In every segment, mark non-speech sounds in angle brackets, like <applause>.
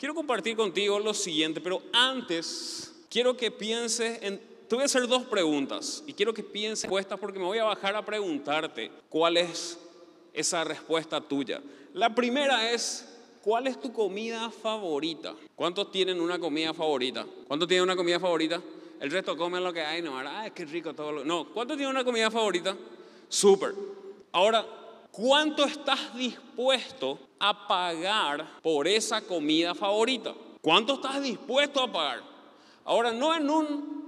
Quiero compartir contigo lo siguiente, pero antes quiero que pienses en... Te voy a hacer dos preguntas y quiero que pienses respuestas porque me voy a bajar a preguntarte cuál es esa respuesta tuya. La primera es, ¿cuál es tu comida favorita? ¿Cuántos tienen una comida favorita? ¿Cuántos tienen una comida favorita? El resto comen lo que hay, no, ah, qué rico todo lo... No, ¿cuántos tienen una comida favorita? Súper. Ahora, ¿cuánto estás dispuesto a pagar por esa comida favorita? ¿Cuánto estás dispuesto a pagar? Ahora, no en un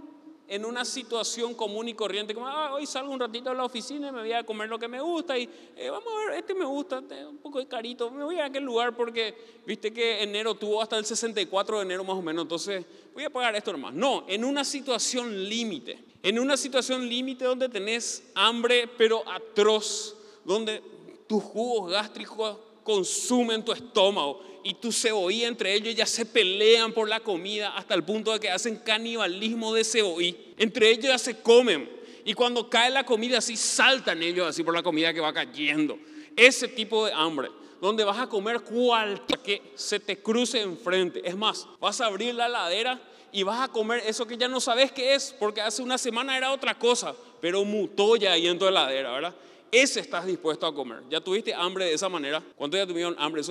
en una situación común y corriente, como ah, hoy salgo un ratito a la oficina y me voy a comer lo que me gusta y eh, vamos a ver, este me gusta, este un poco de carito, me voy a aquel lugar porque viste que enero tuvo hasta el 64 de enero más o menos, entonces voy a pagar esto nomás. No, en una situación límite, en una situación límite donde tenés hambre pero atroz, donde tus jugos gástricos consumen tu estómago y tu cebolla entre ellos ya se pelean por la comida hasta el punto de que hacen canibalismo de cebolla. Entre ellos ya se comen y cuando cae la comida así saltan ellos así por la comida que va cayendo. Ese tipo de hambre, donde vas a comer cualquier que se te cruce enfrente. Es más, vas a abrir la ladera y vas a comer eso que ya no sabes qué es, porque hace una semana era otra cosa, pero mutó ya ahí en tu heladera, ¿verdad? Ese estás dispuesto a comer. ¿Ya tuviste hambre de esa manera? ¿Cuánto ya tuvieron hambre?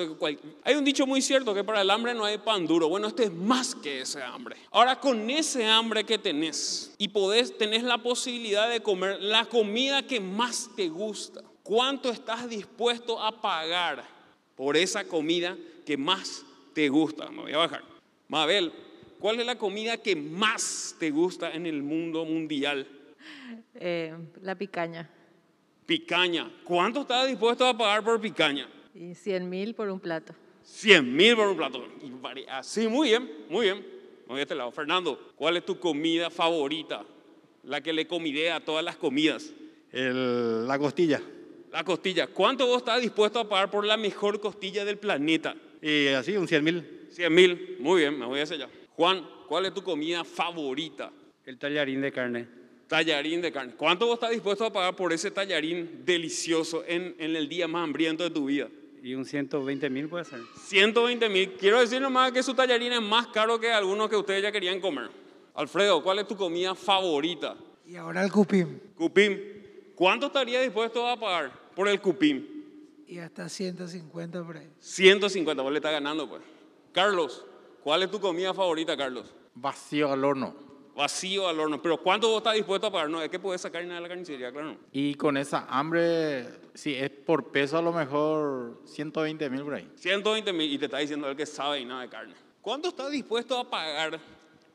Hay un dicho muy cierto que para el hambre no hay pan duro. Bueno, este es más que ese hambre. Ahora, con ese hambre que tenés y podés, tenés la posibilidad de comer la comida que más te gusta, ¿cuánto estás dispuesto a pagar por esa comida que más te gusta? Me voy a bajar. Mabel, ¿cuál es la comida que más te gusta en el mundo mundial? Eh, la picaña. Picaña. ¿Cuánto estás dispuesto a pagar por picaña? Y 100 mil por un plato. 100 mil por un plato. Así, muy bien, muy bien. Voy a este lado. Fernando, ¿cuál es tu comida favorita? La que le comidea a todas las comidas. la costilla. La costilla. ¿Cuánto vos estás dispuesto a pagar por la mejor costilla del planeta? Y así, un 100 mil. 100 mil. Muy bien, me voy a hacer ya. Juan, ¿cuál es tu comida favorita? El tallarín de carne. Tallarín de carne. ¿Cuánto vos estás dispuesto a pagar por ese tallarín delicioso en, en el día más hambriento de tu vida? Y un 120 mil puede ser. 120 mil. Quiero decir nomás que su tallarín es más caro que algunos que ustedes ya querían comer. Alfredo, ¿cuál es tu comida favorita? Y ahora el cupim. Cupim. ¿Cuánto estaría dispuesto a pagar por el cupim? Y hasta 150 por ahí. 150, vos le estás ganando pues. Carlos, ¿cuál es tu comida favorita, Carlos? Vacío al horno vacío al horno. Pero ¿cuánto vos estás dispuesto a pagar? No, es que puedes sacar nada de la carnicería, claro. Y con esa hambre, si es por peso a lo mejor 120 mil por ahí. 120 mil y te está diciendo el que sabe y nada de carne. ¿Cuánto estás dispuesto a pagar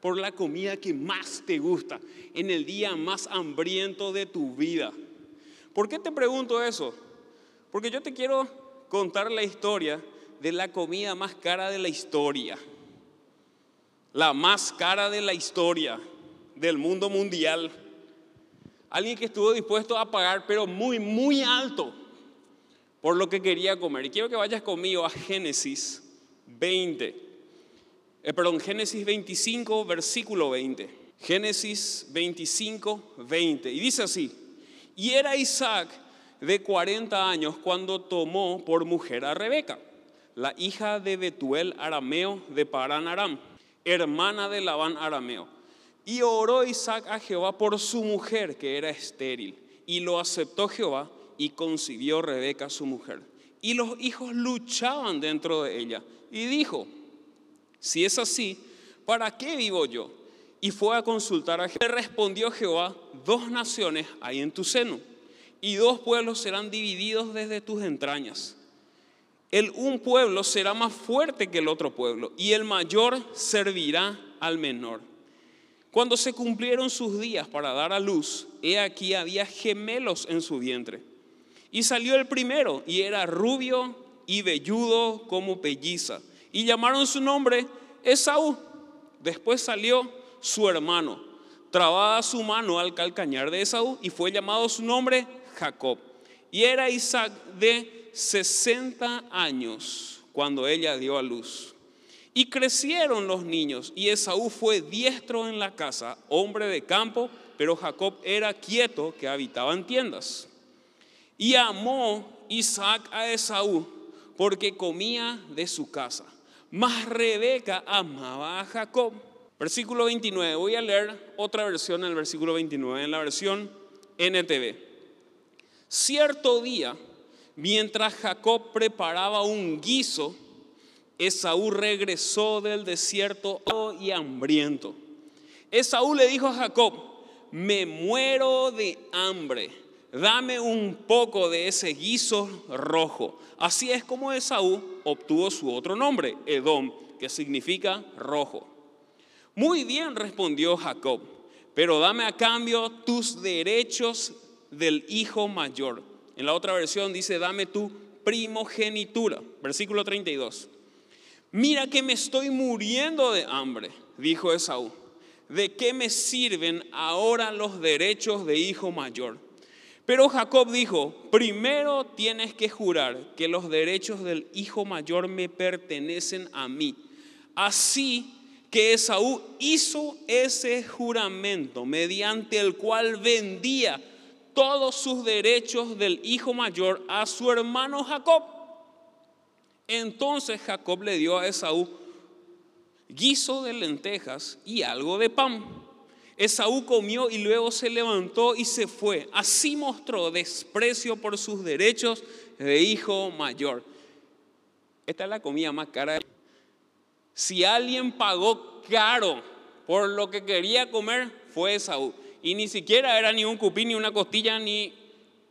por la comida que más te gusta en el día más hambriento de tu vida? ¿Por qué te pregunto eso? Porque yo te quiero contar la historia de la comida más cara de la historia la más cara de la historia del mundo mundial. Alguien que estuvo dispuesto a pagar, pero muy, muy alto, por lo que quería comer. Y quiero que vayas conmigo a Génesis 20. Eh, perdón, Génesis 25, versículo 20. Génesis 25, 20. Y dice así, y era Isaac de 40 años cuando tomó por mujer a Rebeca, la hija de Betuel arameo de Paran Aram hermana de Labán arameo. Y oró Isaac a Jehová por su mujer, que era estéril. Y lo aceptó Jehová y concibió Rebeca su mujer. Y los hijos luchaban dentro de ella. Y dijo, si es así, ¿para qué vivo yo? Y fue a consultar a Jehová. Respondió Jehová, dos naciones hay en tu seno, y dos pueblos serán divididos desde tus entrañas el un pueblo será más fuerte que el otro pueblo y el mayor servirá al menor. Cuando se cumplieron sus días para dar a luz, he aquí había gemelos en su vientre. Y salió el primero y era rubio y velludo como pelliza. Y llamaron su nombre Esaú. Después salió su hermano, trabada su mano al calcañar de Esaú y fue llamado su nombre Jacob. Y era Isaac de 60 años cuando ella dio a luz. Y crecieron los niños, y Esaú fue diestro en la casa, hombre de campo, pero Jacob era quieto, que habitaba en tiendas. Y amó Isaac a Esaú, porque comía de su casa, Mas Rebeca amaba a Jacob. Versículo 29. Voy a leer otra versión en el versículo 29, en la versión NTV. Cierto día, mientras Jacob preparaba un guiso, Esaú regresó del desierto y hambriento. Esaú le dijo a Jacob, me muero de hambre, dame un poco de ese guiso rojo. Así es como Esaú obtuvo su otro nombre, Edom, que significa rojo. Muy bien, respondió Jacob, pero dame a cambio tus derechos del hijo mayor. En la otra versión dice, dame tu primogenitura. Versículo 32. Mira que me estoy muriendo de hambre, dijo Esaú. ¿De qué me sirven ahora los derechos de hijo mayor? Pero Jacob dijo, primero tienes que jurar que los derechos del hijo mayor me pertenecen a mí. Así que Esaú hizo ese juramento mediante el cual vendía todos sus derechos del hijo mayor a su hermano Jacob. Entonces Jacob le dio a Esaú guiso de lentejas y algo de pan. Esaú comió y luego se levantó y se fue. Así mostró desprecio por sus derechos de hijo mayor. Esta es la comida más cara. Si alguien pagó caro por lo que quería comer, fue Esaú. Y ni siquiera era ni un cupín, ni una costilla, ni,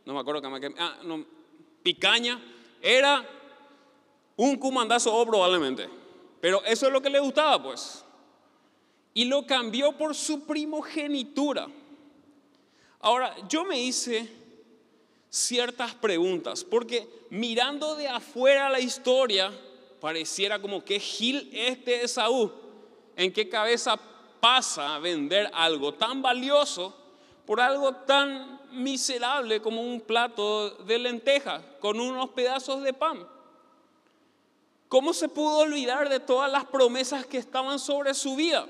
no me acuerdo qué ah, no, picaña. Era un cumandazo o probablemente. Pero eso es lo que le gustaba, pues. Y lo cambió por su primogenitura. Ahora, yo me hice ciertas preguntas, porque mirando de afuera la historia, pareciera como que Gil este es Saúl. ¿En qué cabeza pasa vender algo tan valioso por algo tan miserable como un plato de lenteja con unos pedazos de pan? ¿Cómo se pudo olvidar de todas las promesas que estaban sobre su vida?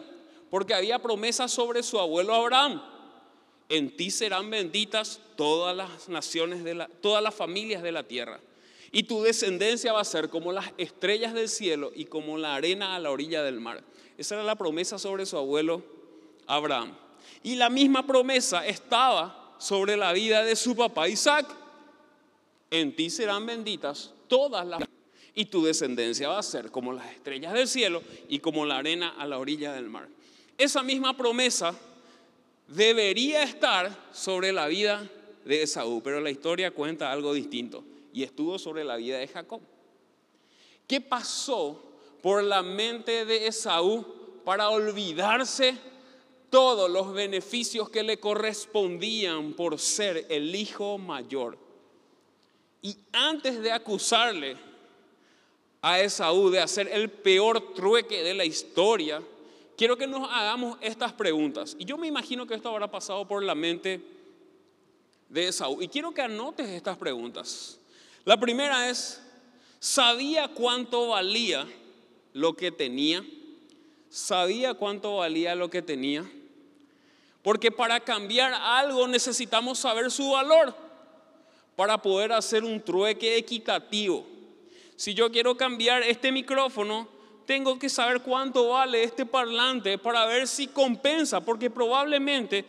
Porque había promesas sobre su abuelo Abraham. En ti serán benditas todas las naciones de la, todas las familias de la tierra. Y tu descendencia va a ser como las estrellas del cielo y como la arena a la orilla del mar. Esa era la promesa sobre su abuelo Abraham. Y la misma promesa estaba sobre la vida de su papá Isaac. En ti serán benditas todas las y tu descendencia va a ser como las estrellas del cielo y como la arena a la orilla del mar. Esa misma promesa debería estar sobre la vida de Esaú, pero la historia cuenta algo distinto y estuvo sobre la vida de Jacob. ¿Qué pasó por la mente de Esaú para olvidarse todos los beneficios que le correspondían por ser el hijo mayor? Y antes de acusarle a Esaú de hacer el peor trueque de la historia, quiero que nos hagamos estas preguntas. Y yo me imagino que esto habrá pasado por la mente de Esaú. Y quiero que anotes estas preguntas. La primera es, ¿sabía cuánto valía lo que tenía? ¿Sabía cuánto valía lo que tenía? Porque para cambiar algo necesitamos saber su valor para poder hacer un trueque equitativo si yo quiero cambiar este micrófono, tengo que saber cuánto vale este parlante para ver si compensa, porque probablemente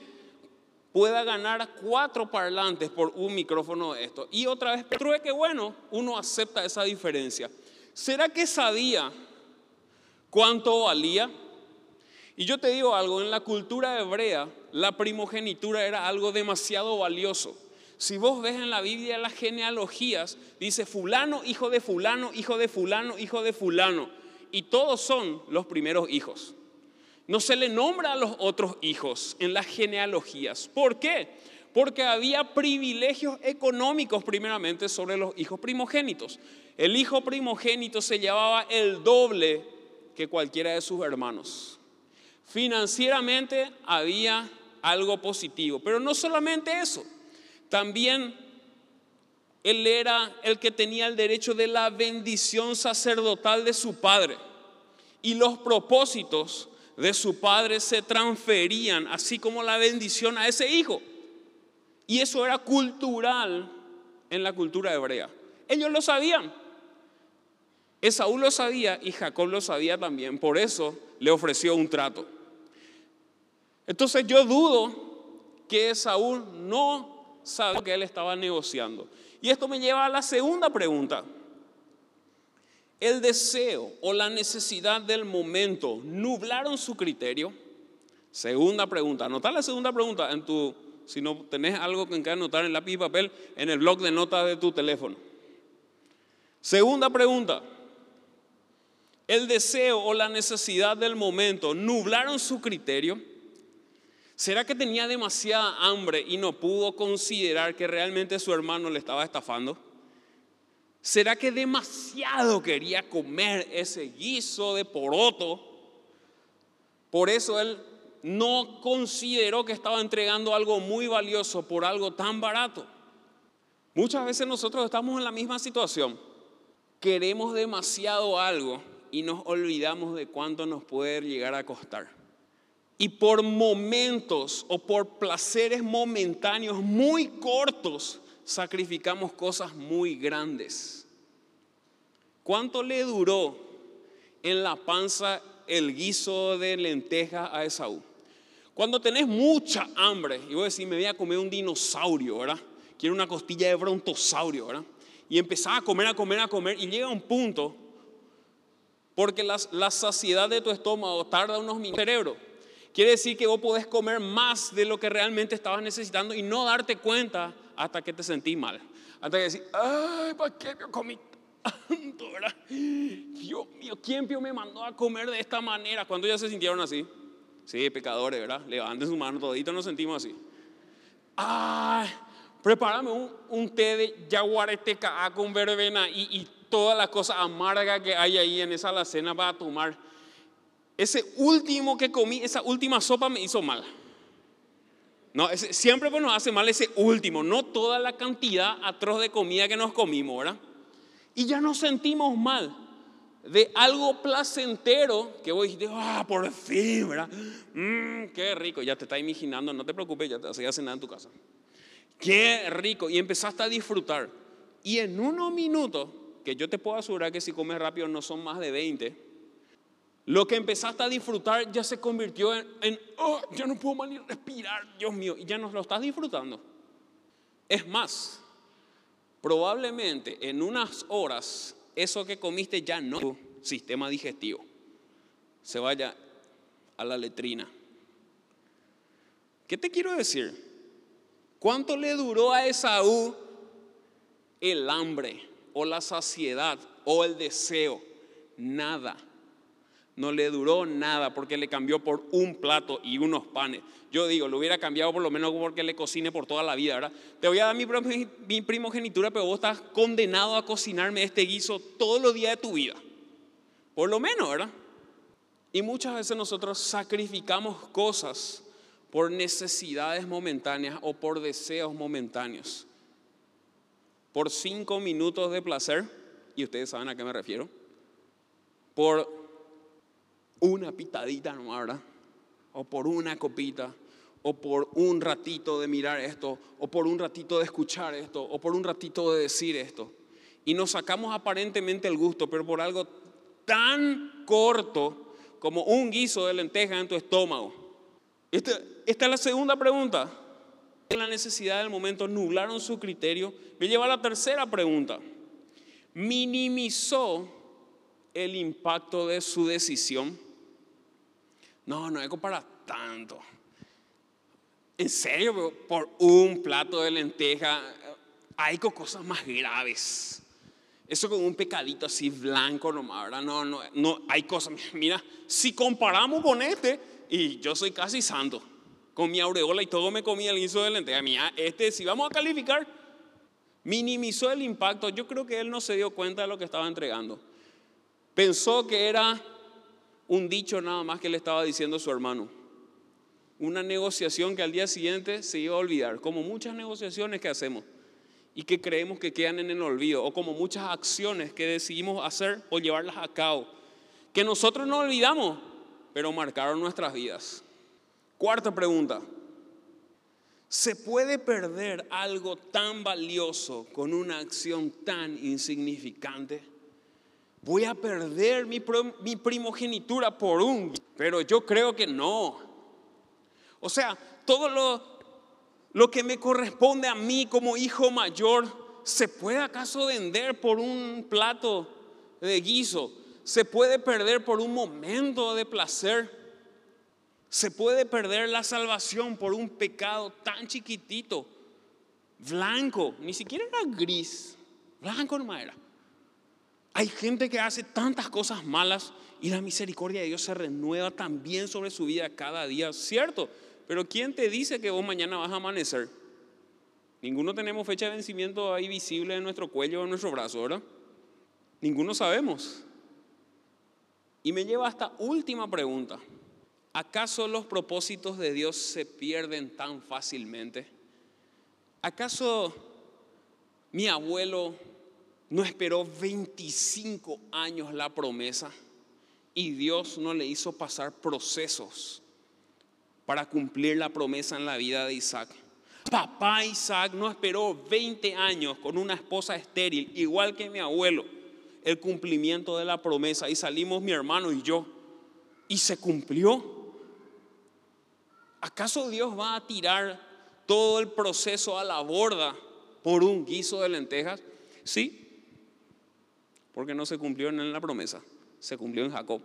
pueda ganar cuatro parlantes por un micrófono de esto. Y otra vez, que bueno, uno acepta esa diferencia. ¿Será que sabía cuánto valía? Y yo te digo algo, en la cultura hebrea, la primogenitura era algo demasiado valioso. Si vos ves en la Biblia las genealogías, dice fulano, hijo de fulano, hijo de fulano, hijo de fulano. Y todos son los primeros hijos. No se le nombra a los otros hijos en las genealogías. ¿Por qué? Porque había privilegios económicos primeramente sobre los hijos primogénitos. El hijo primogénito se llevaba el doble que cualquiera de sus hermanos. Financieramente había algo positivo, pero no solamente eso. También él era el que tenía el derecho de la bendición sacerdotal de su padre. Y los propósitos de su padre se transferían, así como la bendición a ese hijo. Y eso era cultural en la cultura hebrea. Ellos lo sabían. Esaú lo sabía y Jacob lo sabía también, por eso le ofreció un trato. Entonces yo dudo que Esaú no sabía que él estaba negociando. Y esto me lleva a la segunda pregunta. El deseo o la necesidad del momento nublaron su criterio. Segunda pregunta. Anota la segunda pregunta en tu, si no tenés algo que anotar en lápiz y papel, en el blog de notas de tu teléfono. Segunda pregunta. El deseo o la necesidad del momento nublaron su criterio. ¿Será que tenía demasiada hambre y no pudo considerar que realmente su hermano le estaba estafando? ¿Será que demasiado quería comer ese guiso de poroto? Por eso él no consideró que estaba entregando algo muy valioso por algo tan barato. Muchas veces nosotros estamos en la misma situación. Queremos demasiado algo y nos olvidamos de cuánto nos puede llegar a costar. Y por momentos o por placeres momentáneos muy cortos, sacrificamos cosas muy grandes. ¿Cuánto le duró en la panza el guiso de lenteja a Esaú? Cuando tenés mucha hambre y vos decís, me voy a comer un dinosaurio, ¿verdad? Quiero una costilla de brontosaurio, ¿verdad? Y empezás a comer, a comer, a comer y llega un punto, porque la, la saciedad de tu estómago tarda unos minutos. Cerebro, quiere decir que vos podés comer más de lo que realmente estabas necesitando y no darte cuenta hasta que te sentís mal. Hasta que decís, ay, ¿para qué me comí tanto, verdad? Dios mío, ¿quién me mandó a comer de esta manera? Cuando ya se sintieron así? Sí, pecadores, ¿verdad? Levanten su mano, todito nos sentimos así. Ay, prepárame un, un té de yaguareteca con verbena y, y toda la cosa amarga que hay ahí en esa alacena para tomar. Ese último que comí, esa última sopa me hizo mal. No, siempre pues nos hace mal ese último, no toda la cantidad atroz de comida que nos comimos, ¿verdad? Y ya nos sentimos mal de algo placentero que vos dijiste, ah, por fin, ¿verdad? Mmm, qué rico, ya te estás imaginando, no te preocupes, ya te vas a cenar en tu casa. Qué rico, y empezaste a disfrutar. Y en unos minutos, que yo te puedo asegurar que si comes rápido no son más de 20, lo que empezaste a disfrutar ya se convirtió en, oh, ya no puedo más ni respirar, Dios mío, y ya no lo estás disfrutando. Es más, probablemente en unas horas eso que comiste ya no tu sistema digestivo. Se vaya a la letrina. ¿Qué te quiero decir? ¿Cuánto le duró a Esaú el hambre o la saciedad o el deseo? Nada no le duró nada porque le cambió por un plato y unos panes. Yo digo, lo hubiera cambiado por lo menos porque le cocine por toda la vida, ¿verdad? Te voy a dar mi, primogenitura, pero vos estás condenado a cocinarme este guiso todos los días de tu vida. Por lo menos, ¿verdad? Y muchas veces nosotros sacrificamos cosas por necesidades momentáneas o por deseos momentáneos. Por cinco minutos de placer, y ustedes saben a qué me refiero, por una pitadita no ¿verdad? O por una copita, o por un ratito de mirar esto, o por un ratito de escuchar esto, o por un ratito de decir esto. Y nos sacamos aparentemente el gusto, pero por algo tan corto como un guiso de lenteja en tu estómago. Esta, esta es la segunda pregunta. La necesidad del momento nublaron su criterio. Me lleva a la tercera pregunta. ¿Minimizó el impacto de su decisión? No, no es para tanto. En serio, por un plato de lenteja hay cosas más graves. Eso con un pecadito así blanco nomás, ¿verdad? No, no, no, hay cosas. Mira, si comparamos con este, y yo soy casi santo, con mi aureola y todo me comía el guiso de lenteja. Mira, este, si vamos a calificar, minimizó el impacto. Yo creo que él no se dio cuenta de lo que estaba entregando. Pensó que era un dicho nada más que le estaba diciendo a su hermano. Una negociación que al día siguiente se iba a olvidar, como muchas negociaciones que hacemos y que creemos que quedan en el olvido, o como muchas acciones que decidimos hacer o llevarlas a cabo, que nosotros no olvidamos, pero marcaron nuestras vidas. Cuarta pregunta. ¿Se puede perder algo tan valioso con una acción tan insignificante? voy a perder mi, primogenitura por un... Pero yo creo que no. O sea, todo lo, lo que me corresponde a mí como hijo mayor, ¿se puede acaso vender por un plato de guiso? ¿Se puede perder por un momento de placer? ¿Se puede perder la salvación por un pecado tan chiquitito? Blanco, ni siquiera era gris, blanco nomás era. Hay gente que hace tantas cosas malas y la misericordia de Dios se renueva también sobre su vida cada día, ¿cierto? Pero ¿quién te dice que vos mañana vas a amanecer? Ninguno tenemos fecha de vencimiento ahí visible en nuestro cuello o en nuestro brazo, ¿verdad? Ninguno sabemos. Y me lleva a esta última pregunta. ¿Acaso los propósitos de Dios se pierden tan fácilmente? ¿Acaso mi abuelo no esperó 25 años la promesa y Dios no le hizo pasar procesos para cumplir la promesa en la vida de Isaac? Papá Isaac no esperó 20 años con una esposa estéril, igual que mi abuelo, el cumplimiento de la promesa y salimos mi hermano y yo y se cumplió. ¿Acaso Dios va a tirar todo el proceso a la borda por un guiso de lentejas? Sí, porque no se cumplió en la promesa, se cumplió en Jacob.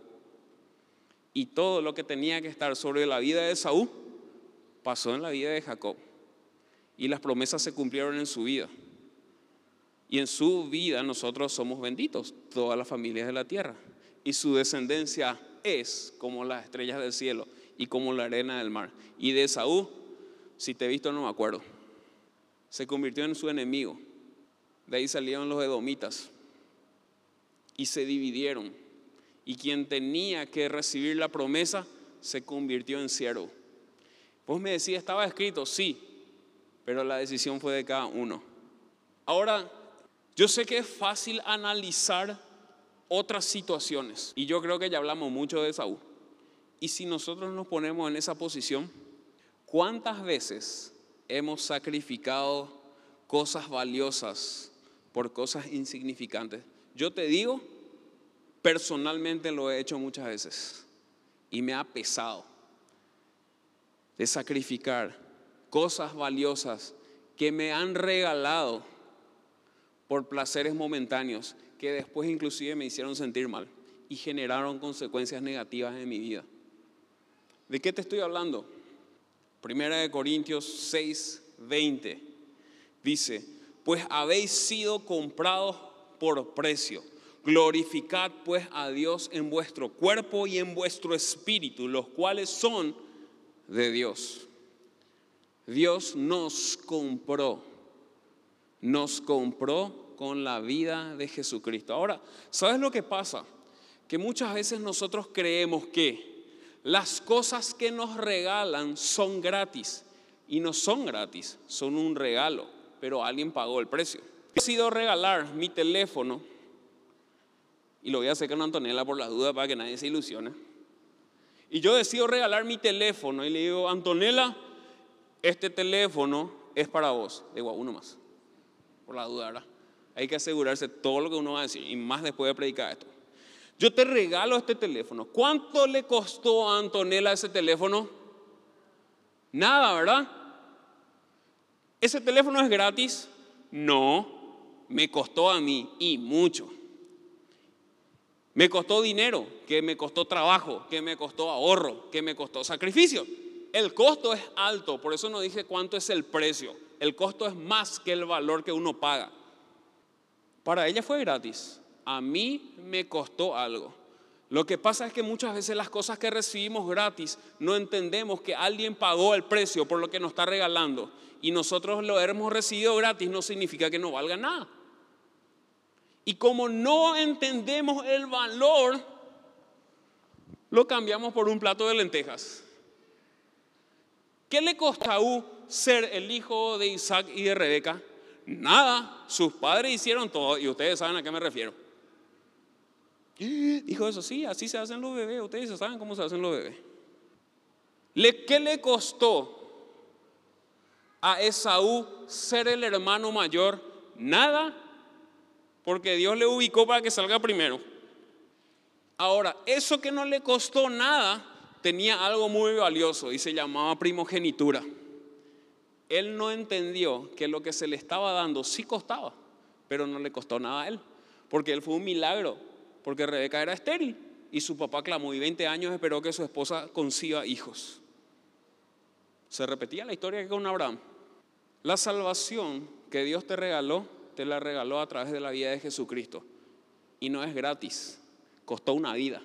Y todo lo que tenía que estar sobre la vida de Saúl pasó en la vida de Jacob. Y las promesas se cumplieron en su vida. Y en su vida nosotros somos benditos, todas las familias de la tierra. Y su descendencia es como las estrellas del cielo y como la arena del mar. Y de Saúl, si te he visto no me acuerdo, se convirtió en su enemigo. De ahí salieron los edomitas y se dividieron. Y quien tenía que recibir la promesa se convirtió en siervo. Vos me decís, estaba escrito, sí, pero la decisión fue de cada uno. Ahora, yo sé que es fácil analizar otras situaciones y yo creo que ya hablamos mucho de Saúl. Y si nosotros nos ponemos en esa posición, ¿cuántas veces hemos sacrificado cosas valiosas por cosas insignificantes? Yo te digo, personalmente lo he hecho muchas veces y me ha pesado de sacrificar cosas valiosas que me han regalado por placeres momentáneos que después inclusive me hicieron sentir mal y generaron consecuencias negativas en mi vida. ¿De qué te estoy hablando? Primera de Corintios 6, 20 dice, pues habéis sido comprados por precio. Glorificad pues a Dios en vuestro cuerpo y en vuestro espíritu, los cuales son de Dios. Dios nos compró, nos compró con la vida de Jesucristo. Ahora, ¿sabes lo que pasa? Que muchas veces nosotros creemos que las cosas que nos regalan son gratis y no son gratis, son un regalo, pero alguien pagó el precio. He decidido regalar mi teléfono y lo voy a hacer con Antonella por las dudas para que nadie se ilusione. Y yo decido regalar mi teléfono y le digo, Antonella, este teléfono es para vos. Digo, a uno más, por la duda, ¿verdad? Hay que asegurarse todo lo que uno va a decir y más después de predicar esto. Yo te regalo este teléfono. ¿Cuánto le costó a Antonella ese teléfono? Nada, ¿verdad? ¿Ese teléfono es gratis? No, me costó a mí y mucho. Me costó dinero, que me costó trabajo, que me costó ahorro, que me costó sacrificio. El costo es alto, por eso no dije cuánto es el precio. El costo es más que el valor que uno paga. Para ella fue gratis, a mí me costó algo. Lo que pasa es que muchas veces las cosas que recibimos gratis no entendemos que alguien pagó el precio por lo que nos está regalando y nosotros lo hemos recibido gratis no significa que no valga nada. Y como no entendemos el valor, lo cambiamos por un plato de lentejas. ¿Qué le costó a Saúl ser el hijo de Isaac y de Rebeca? Nada, sus padres hicieron todo y ustedes saben a qué me refiero. <gasps> Dijo eso, sí, así se hacen los bebés, ustedes saben cómo se hacen los bebés. ¿Le, ¿Qué le costó a Esaú ser el hermano mayor? Nada, porque Dios le ubicó para que salga primero. Ahora, eso que no le costó nada tenía algo muy valioso y se llamaba primogenitura. Él no entendió que lo que se le estaba dando sí costaba, pero no le costó nada a él, porque él fue un milagro, porque Rebeca era estéril y su papá clamó y 20 años esperó que su esposa conciba hijos. Se repetía la historia con Abraham. La salvación que Dios te regaló, te la regaló a través de la vida de Jesucristo. Y no es gratis, costó una vida.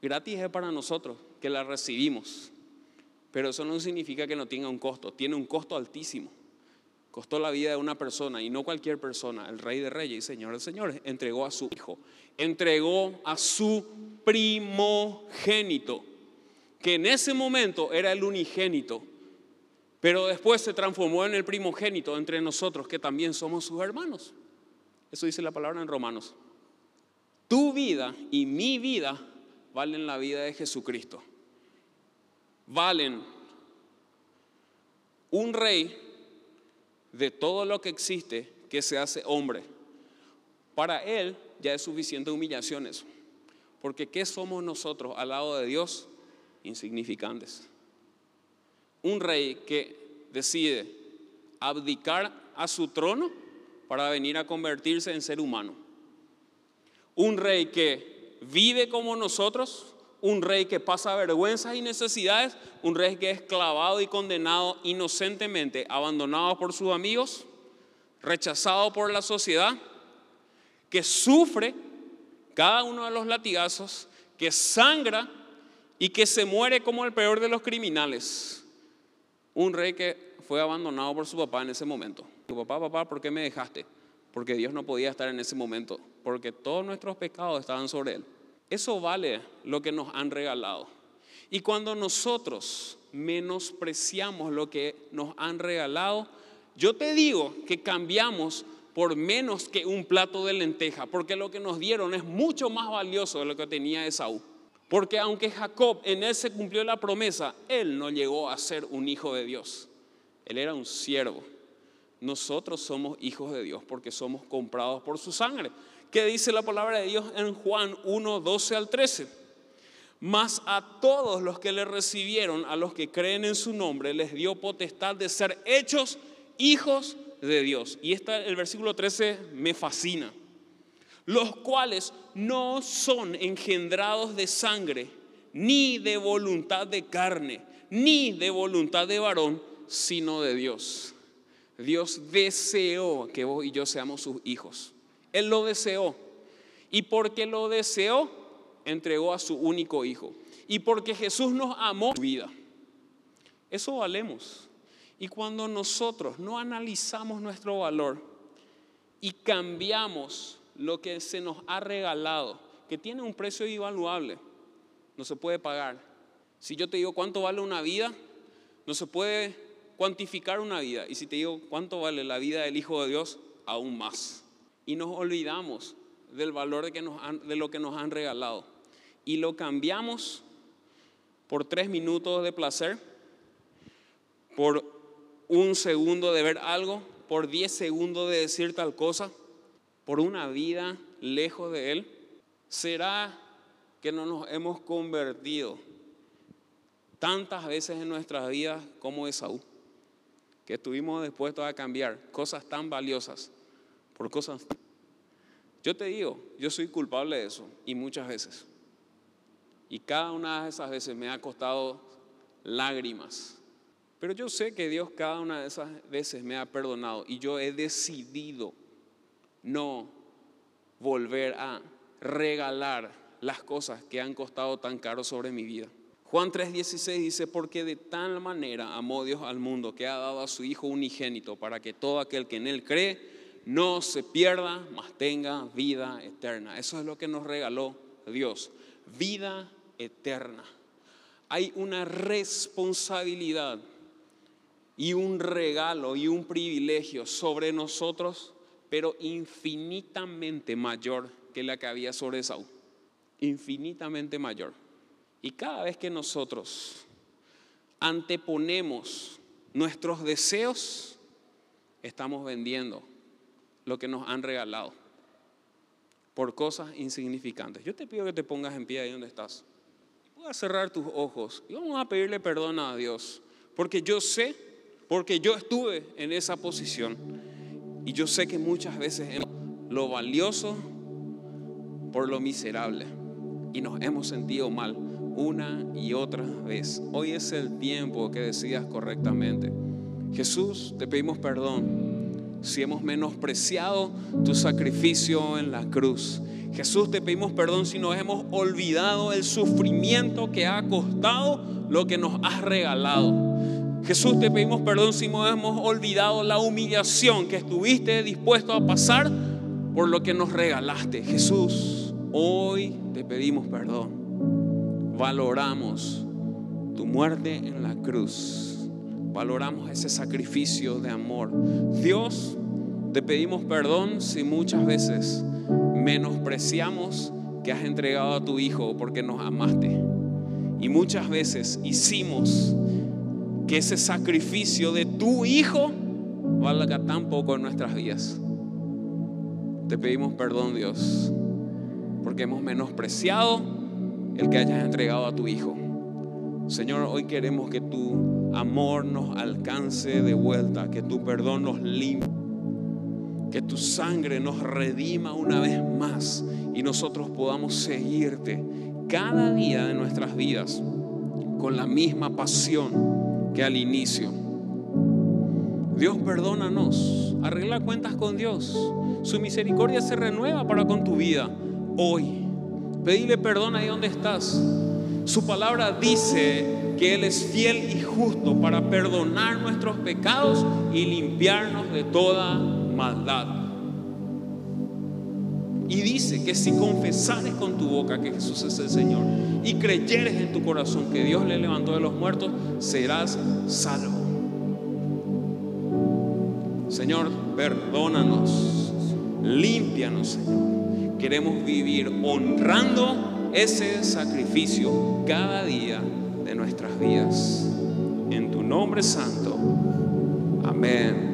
Gratis es para nosotros, que la recibimos. Pero eso no significa que no tenga un costo, tiene un costo altísimo. Costó la vida de una persona y no cualquier persona. El rey de reyes y señor de señores entregó a su hijo, entregó a su primogénito, que en ese momento era el unigénito, pero después se transformó en el primogénito entre nosotros, que también somos sus hermanos. Eso dice la palabra en Romanos. Tu vida y mi vida valen la vida de Jesucristo. Valen un rey de todo lo que existe que se hace hombre. Para él ya es suficiente humillación eso. Porque ¿qué somos nosotros al lado de Dios? Insignificantes. Un rey que decide abdicar a su trono para venir a convertirse en ser humano. Un rey que vive como nosotros, un rey que pasa vergüenzas y necesidades, un rey que es clavado y condenado inocentemente, abandonado por sus amigos, rechazado por la sociedad, que sufre cada uno de los latigazos, que sangra y que se muere como el peor de los criminales. Un rey que fue abandonado por su papá en ese momento. Papá, papá, ¿por qué me dejaste? Porque Dios no podía estar en ese momento, porque todos nuestros pecados estaban sobre él. Eso vale lo que nos han regalado. Y cuando nosotros menospreciamos lo que nos han regalado, yo te digo que cambiamos por menos que un plato de lenteja, porque lo que nos dieron es mucho más valioso de lo que tenía Esaú. Porque aunque Jacob en él se cumplió la promesa, él no llegó a ser un hijo de Dios. Él era un siervo. Nosotros somos hijos de Dios porque somos comprados por su sangre. ¿Qué dice la palabra de Dios en Juan 1, 12 al 13? Mas a todos los que le recibieron, a los que creen en su nombre, les dio potestad de ser hechos hijos de Dios. Y esta, el versículo 13 me fascina. Los cuales no son engendrados de sangre, ni de voluntad de carne, ni de voluntad de varón, sino de Dios. Dios deseó que vos y yo seamos sus hijos. Él lo deseó. Y porque lo deseó, entregó a su único hijo. Y porque Jesús nos amó su vida. Eso valemos. Y cuando nosotros no analizamos nuestro valor y cambiamos lo que se nos ha regalado, que tiene un precio invaluable, no se puede pagar. Si yo te digo cuánto vale una vida, no se puede cuantificar una vida. Y si te digo cuánto vale la vida del Hijo de Dios, aún más. Y nos olvidamos del valor de, lo que nos han regalado. Y lo cambiamos por tres minutos de placer, por un segundo de ver algo, por diez segundos de decir tal cosa, por una vida lejos de Él. ¿Será que no nos hemos convertido tantas veces en nuestras vidas como Esaú? Que estuvimos dispuestos a cambiar cosas tan valiosas por cosas. Yo te digo, yo soy culpable de eso y muchas veces. Y cada una de esas veces me ha costado lágrimas. Pero yo sé que Dios cada una de esas veces me ha perdonado y yo he decidido no volver a regalar las cosas que han costado tan caro sobre mi vida. Juan 3:16 dice, porque de tal manera amó Dios al mundo que ha dado a su Hijo unigénito para que todo aquel que en Él cree no se pierda, mas tenga vida eterna. Eso es lo que nos regaló Dios, vida eterna. Hay una responsabilidad y un regalo y un privilegio sobre nosotros, pero infinitamente mayor que la que había sobre Saúl. Infinitamente mayor. Y cada vez que nosotros anteponemos nuestros deseos, estamos vendiendo lo que nos han regalado. por cosas insignificantes. Yo te pido que te pongas en pie ahí donde estás. Puedas cerrar tus ojos y vamos a pedirle perdón a Dios. Porque yo sé, porque yo estuve en esa posición. Y yo sé que muchas veces hemos lo valioso por lo miserable. Y nos hemos sentido mal una y otra vez. Hoy es el tiempo que decidas correctamente. Jesús, te pedimos perdón si hemos menospreciado tu sacrificio en la cruz. Jesús, te pedimos perdón si nos hemos olvidado el sufrimiento que ha costado lo que nos has regalado. Jesús, te pedimos perdón si nos hemos olvidado la humillación que estuviste dispuesto a pasar por lo que nos regalaste. Jesús, hoy te pedimos perdón. Valoramos tu muerte en la cruz valoramos ese sacrificio de amor. Dios, te pedimos perdón si muchas veces menospreciamos que has entregado a tu Hijo porque nos amaste. Y muchas veces hicimos que ese sacrificio de tu Hijo valga tan poco en nuestras vidas. Te pedimos perdón, Dios, porque hemos menospreciado el que hayas entregado a tu Hijo. Señor, hoy queremos que tu amor nos alcance de vuelta, que tu perdón nos limpie, que tu sangre nos redima una vez más y nosotros podamos seguirte cada día de nuestras vidas con la misma pasión que al inicio. Dios perdónanos, arregla cuentas con Dios. Su misericordia se renueva para con tu vida hoy. Pedile perdón ahí donde estás. Su palabra dice que Él es fiel y justo para perdonar nuestros pecados y limpiarnos de toda maldad. Y dice que si confesares con tu boca que Jesús es el Señor y creyeres en tu corazón que Dios le levantó de los muertos, serás salvo. Señor, perdónanos, límpianos, Señor. Queremos vivir honrando ese sacrificio cada día de nuestras vidas. En tu nombre santo. Amén.